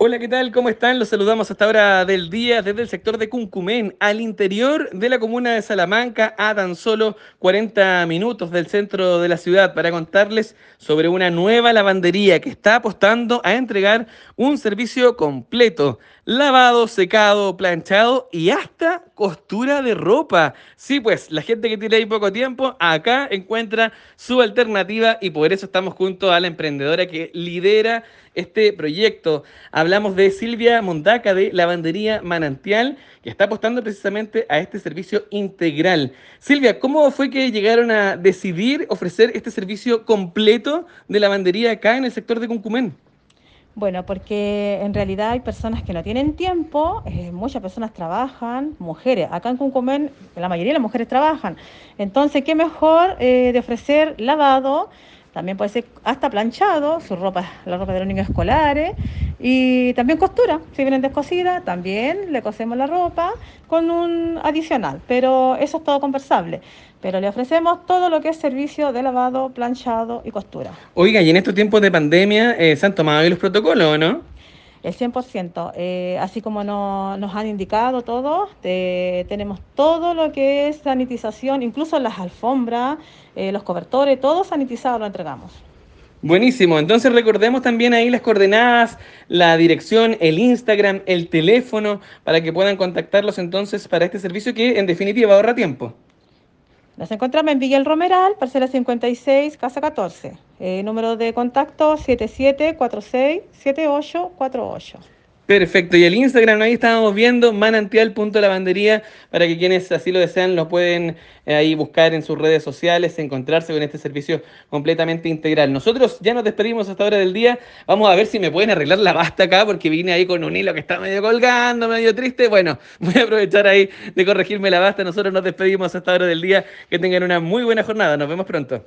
Hola, ¿qué tal? ¿Cómo están? Los saludamos hasta ahora del día desde el sector de Cuncumén, al interior de la comuna de Salamanca, a tan solo 40 minutos del centro de la ciudad, para contarles sobre una nueva lavandería que está apostando a entregar un servicio completo. Lavado, secado, planchado y hasta costura de ropa. Sí, pues la gente que tiene ahí poco tiempo, acá encuentra su alternativa y por eso estamos junto a la emprendedora que lidera este proyecto. Hablamos de Silvia Mondaca de Lavandería Manantial, que está apostando precisamente a este servicio integral. Silvia, ¿cómo fue que llegaron a decidir ofrecer este servicio completo de lavandería acá en el sector de Cuncumén? Bueno, porque en realidad hay personas que no tienen tiempo, eh, muchas personas trabajan, mujeres. Acá en Cuncumén la mayoría de las mujeres trabajan. Entonces, ¿qué mejor eh, de ofrecer lavado? También puede ser hasta planchado, su ropa, la ropa de los niños escolares. Y también costura, si vienen descosidas, también le cosemos la ropa con un adicional, pero eso es todo conversable. Pero le ofrecemos todo lo que es servicio de lavado, planchado y costura. Oiga, y en estos tiempos de pandemia, eh, ¿se han tomado ahí los protocolos o no? El 100%, eh, así como nos han indicado todos, tenemos todo lo que es sanitización, incluso las alfombras, eh, los cobertores, todo sanitizado lo entregamos. Buenísimo, entonces recordemos también ahí las coordenadas, la dirección, el Instagram, el teléfono, para que puedan contactarlos entonces para este servicio que en definitiva ahorra tiempo. Nos encontramos en Villa El Romeral, parcela 56, casa 14. Eh, número de contacto 77467848. Perfecto, y el Instagram ahí estábamos viendo manantial.lavandería para que quienes así lo desean lo pueden eh, ahí buscar en sus redes sociales, encontrarse con este servicio completamente integral. Nosotros ya nos despedimos hasta hora del día, vamos a ver si me pueden arreglar la basta acá porque vine ahí con un hilo que está medio colgando, medio triste. Bueno, voy a aprovechar ahí de corregirme la basta, nosotros nos despedimos hasta hora del día, que tengan una muy buena jornada, nos vemos pronto.